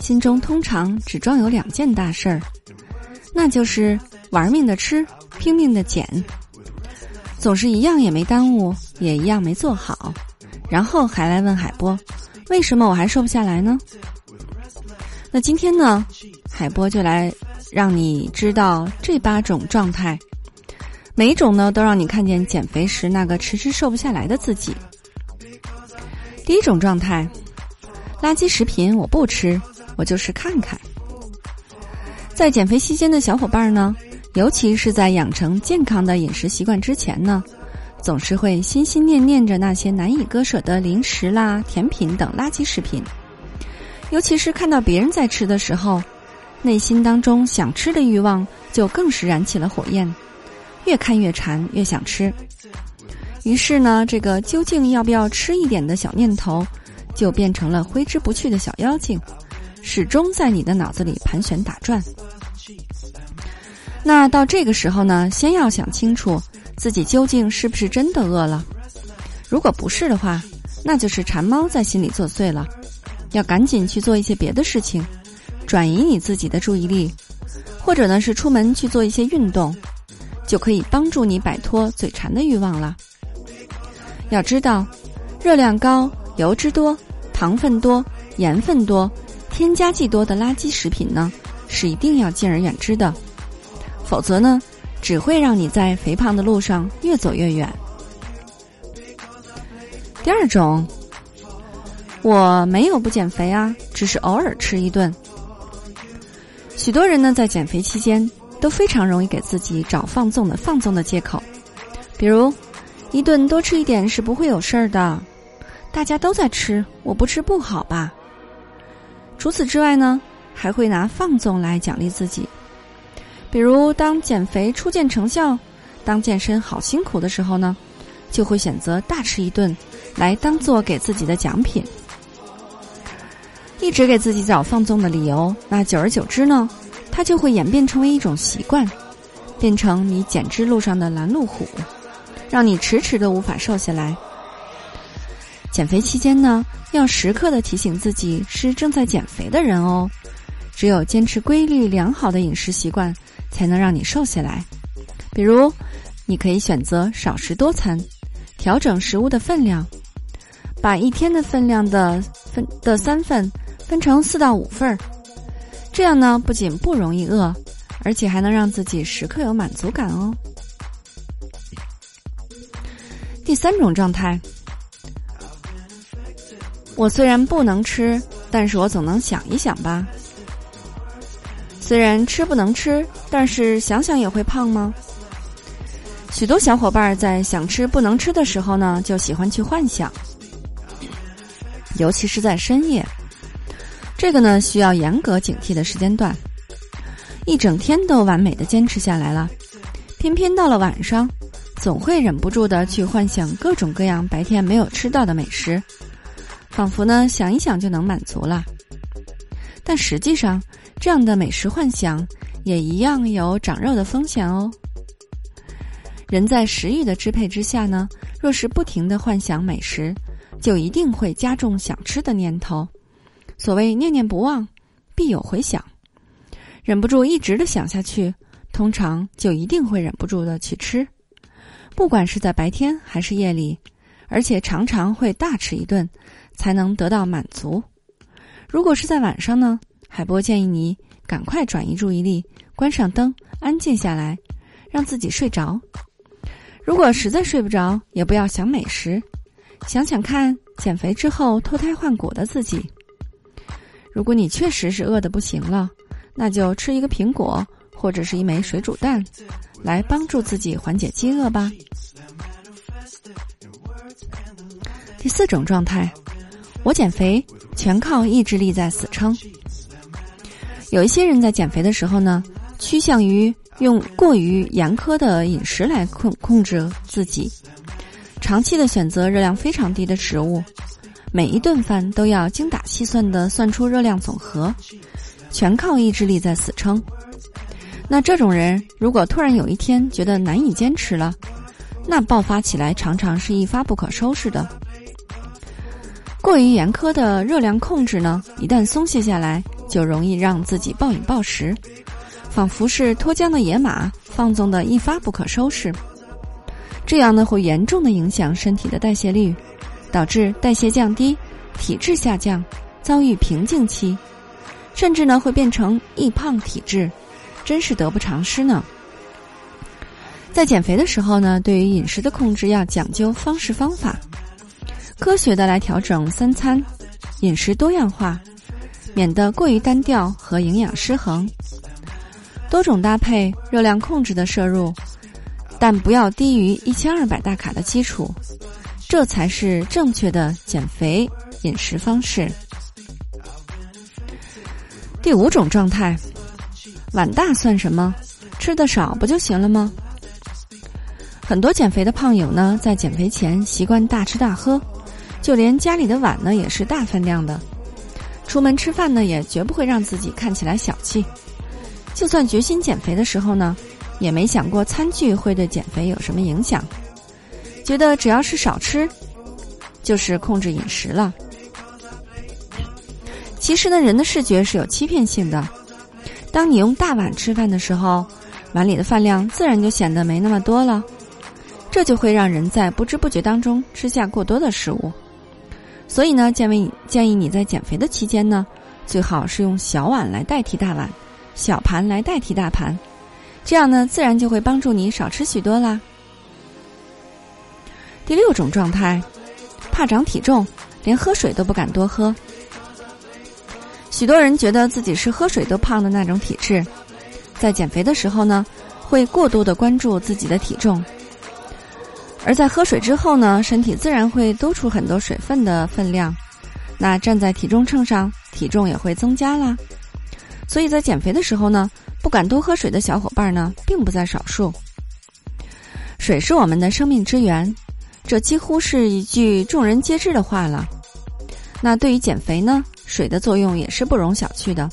心中通常只装有两件大事儿，那就是玩命的吃，拼命的减，总是一样也没耽误，也一样没做好，然后还来问海波，为什么我还瘦不下来呢？那今天呢，海波就来让你知道这八种状态，每一种呢都让你看见减肥时那个迟迟瘦不下来的自己。第一种状态，垃圾食品我不吃，我就是看看。在减肥期间的小伙伴呢，尤其是在养成健康的饮食习惯之前呢，总是会心心念念着那些难以割舍的零食啦、甜品等垃圾食品。尤其是看到别人在吃的时候，内心当中想吃的欲望就更是燃起了火焰，越看越馋，越想吃。于是呢，这个究竟要不要吃一点的小念头，就变成了挥之不去的小妖精，始终在你的脑子里盘旋打转。那到这个时候呢，先要想清楚自己究竟是不是真的饿了。如果不是的话，那就是馋猫在心里作祟了。要赶紧去做一些别的事情，转移你自己的注意力，或者呢是出门去做一些运动，就可以帮助你摆脱嘴馋的欲望了。要知道，热量高、油脂多、糖分多、盐分多、添加剂多的垃圾食品呢，是一定要敬而远之的，否则呢，只会让你在肥胖的路上越走越远。第二种。我没有不减肥啊，只是偶尔吃一顿。许多人呢，在减肥期间都非常容易给自己找放纵的放纵的借口，比如一顿多吃一点是不会有事儿的，大家都在吃，我不吃不好吧？除此之外呢，还会拿放纵来奖励自己，比如当减肥初见成效，当健身好辛苦的时候呢，就会选择大吃一顿，来当做给自己的奖品。一直给自己找放纵的理由，那久而久之呢，它就会演变成为一种习惯，变成你减脂路上的拦路虎，让你迟迟都无法瘦下来。减肥期间呢，要时刻的提醒自己是正在减肥的人哦。只有坚持规律良好的饮食习惯，才能让你瘦下来。比如，你可以选择少食多餐，调整食物的分量，把一天的分量的分的三份。分成四到五份儿，这样呢不仅不容易饿，而且还能让自己时刻有满足感哦。第三种状态，我虽然不能吃，但是我总能想一想吧。虽然吃不能吃，但是想想也会胖吗？许多小伙伴在想吃不能吃的时候呢，就喜欢去幻想，尤其是在深夜。这个呢，需要严格警惕的时间段，一整天都完美的坚持下来了，偏偏到了晚上，总会忍不住的去幻想各种各样白天没有吃到的美食，仿佛呢想一想就能满足了。但实际上，这样的美食幻想也一样有长肉的风险哦。人在食欲的支配之下呢，若是不停的幻想美食，就一定会加重想吃的念头。所谓念念不忘，必有回响。忍不住一直的想下去，通常就一定会忍不住的去吃，不管是在白天还是夜里，而且常常会大吃一顿，才能得到满足。如果是在晚上呢，海波建议你赶快转移注意力，关上灯，安静下来，让自己睡着。如果实在睡不着，也不要想美食，想想看减肥之后脱胎换骨的自己。如果你确实是饿得不行了，那就吃一个苹果或者是一枚水煮蛋，来帮助自己缓解饥饿吧。第四种状态，我减肥全靠意志力在死撑。有一些人在减肥的时候呢，趋向于用过于严苛的饮食来控控制自己，长期的选择热量非常低的食物，每一顿饭都要精打细算的算出热量总和，全靠意志力在死撑。那这种人如果突然有一天觉得难以坚持了，那爆发起来常常是一发不可收拾的。过于严苛的热量控制呢，一旦松懈下来，就容易让自己暴饮暴食，仿佛是脱缰的野马，放纵的一发不可收拾。这样呢，会严重的影响身体的代谢率，导致代谢降低、体质下降，遭遇瓶颈期，甚至呢会变成易胖体质，真是得不偿失呢。在减肥的时候呢，对于饮食的控制要讲究方式方法。科学的来调整三餐，饮食多样化，免得过于单调和营养失衡。多种搭配，热量控制的摄入，但不要低于一千二百大卡的基础，这才是正确的减肥饮食方式。第五种状态，碗大算什么？吃的少不就行了吗？很多减肥的胖友呢，在减肥前习惯大吃大喝。就连家里的碗呢也是大分量的，出门吃饭呢也绝不会让自己看起来小气。就算决心减肥的时候呢，也没想过餐具会对减肥有什么影响，觉得只要是少吃，就是控制饮食了。其实呢，人的视觉是有欺骗性的，当你用大碗吃饭的时候，碗里的饭量自然就显得没那么多了，这就会让人在不知不觉当中吃下过多的食物。所以呢，建议建议你在减肥的期间呢，最好是用小碗来代替大碗，小盘来代替大盘，这样呢，自然就会帮助你少吃许多啦。第六种状态，怕长体重，连喝水都不敢多喝。许多人觉得自己是喝水都胖的那种体质，在减肥的时候呢，会过度的关注自己的体重。而在喝水之后呢，身体自然会多出很多水分的分量，那站在体重秤上，体重也会增加啦。所以在减肥的时候呢，不敢多喝水的小伙伴呢，并不在少数。水是我们的生命之源，这几乎是一句众人皆知的话了。那对于减肥呢，水的作用也是不容小觑的。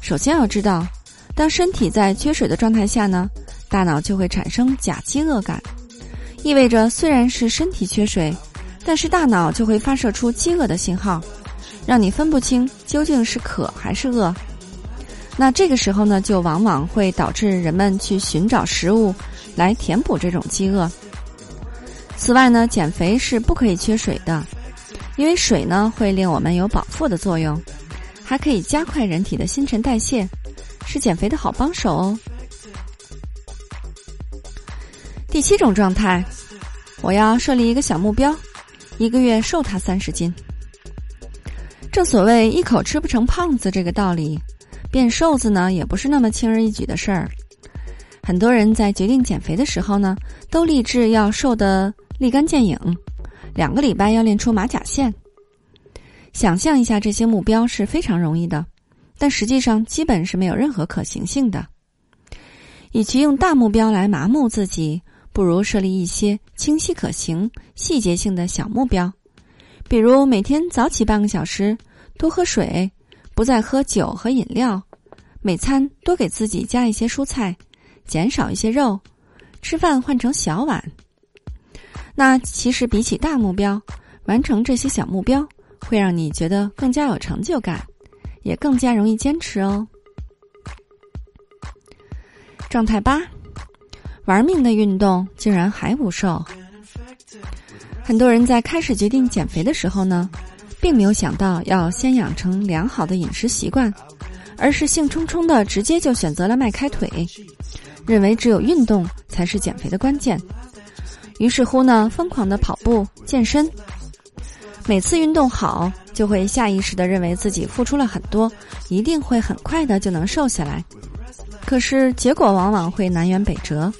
首先要知道，当身体在缺水的状态下呢，大脑就会产生假饥饿感。意味着虽然是身体缺水，但是大脑就会发射出饥饿的信号，让你分不清究竟是渴还是饿。那这个时候呢，就往往会导致人们去寻找食物来填补这种饥饿。此外呢，减肥是不可以缺水的，因为水呢会令我们有饱腹的作用，还可以加快人体的新陈代谢，是减肥的好帮手哦。第七种状态，我要设立一个小目标，一个月瘦它三十斤。正所谓一口吃不成胖子这个道理，变瘦子呢也不是那么轻而易举的事儿。很多人在决定减肥的时候呢，都立志要瘦得立竿见影，两个礼拜要练出马甲线。想象一下这些目标是非常容易的，但实际上基本是没有任何可行性的。与其用大目标来麻木自己。不如设立一些清晰可行、细节性的小目标，比如每天早起半个小时，多喝水，不再喝酒和饮料，每餐多给自己加一些蔬菜，减少一些肉，吃饭换成小碗。那其实比起大目标，完成这些小目标会让你觉得更加有成就感，也更加容易坚持哦。状态八。玩命的运动竟然还不瘦，很多人在开始决定减肥的时候呢，并没有想到要先养成良好的饮食习惯，而是兴冲冲的直接就选择了迈开腿，认为只有运动才是减肥的关键，于是乎呢，疯狂的跑步健身，每次运动好，就会下意识的认为自己付出了很多，一定会很快的就能瘦下来，可是结果往往会南辕北辙。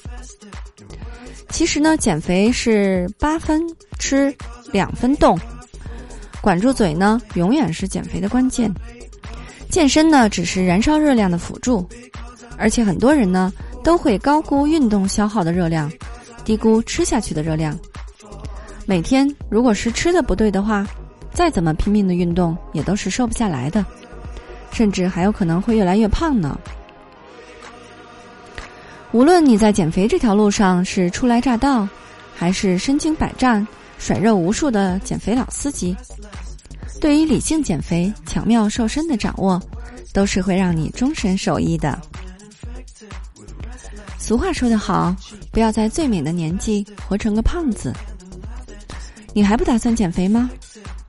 其实呢，减肥是八分吃，两分动，管住嘴呢，永远是减肥的关键。健身呢只是燃烧热量的辅助，而且很多人呢都会高估运动消耗的热量，低估吃下去的热量。每天如果是吃的不对的话，再怎么拼命的运动也都是瘦不下来的，甚至还有可能会越来越胖呢。无论你在减肥这条路上是初来乍到，还是身经百战、甩肉无数的减肥老司机。对于理性减肥、巧妙瘦身的掌握，都是会让你终身受益的。俗话说得好，不要在最美的年纪活成个胖子。你还不打算减肥吗？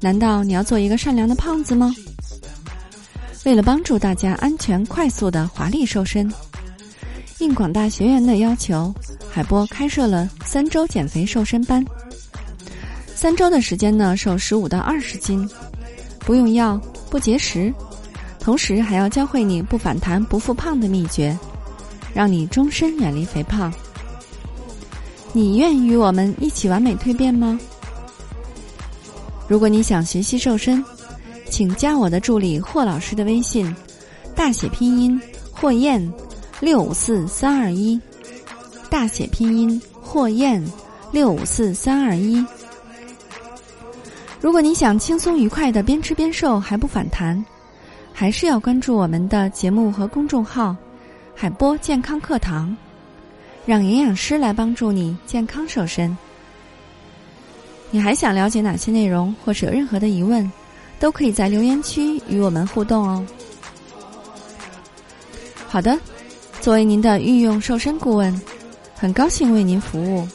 难道你要做一个善良的胖子吗？为了帮助大家安全、快速的华丽瘦身，应广大学员的要求，海波开设了三周减肥瘦身班。三周的时间呢，瘦十五到二十斤。不用药，不节食，同时还要教会你不反弹、不复胖的秘诀，让你终身远离肥胖。你愿与我们一起完美蜕变吗？如果你想学习瘦身，请加我的助理霍老师的微信，大写拼音霍燕六五四三二一，大写拼音霍燕六五四三二一。如果你想轻松愉快的边吃边瘦还不反弹，还是要关注我们的节目和公众号“海波健康课堂”，让营养师来帮助你健康瘦身。你还想了解哪些内容，或是有任何的疑问，都可以在留言区与我们互动哦。好的，作为您的御用瘦身顾问，很高兴为您服务。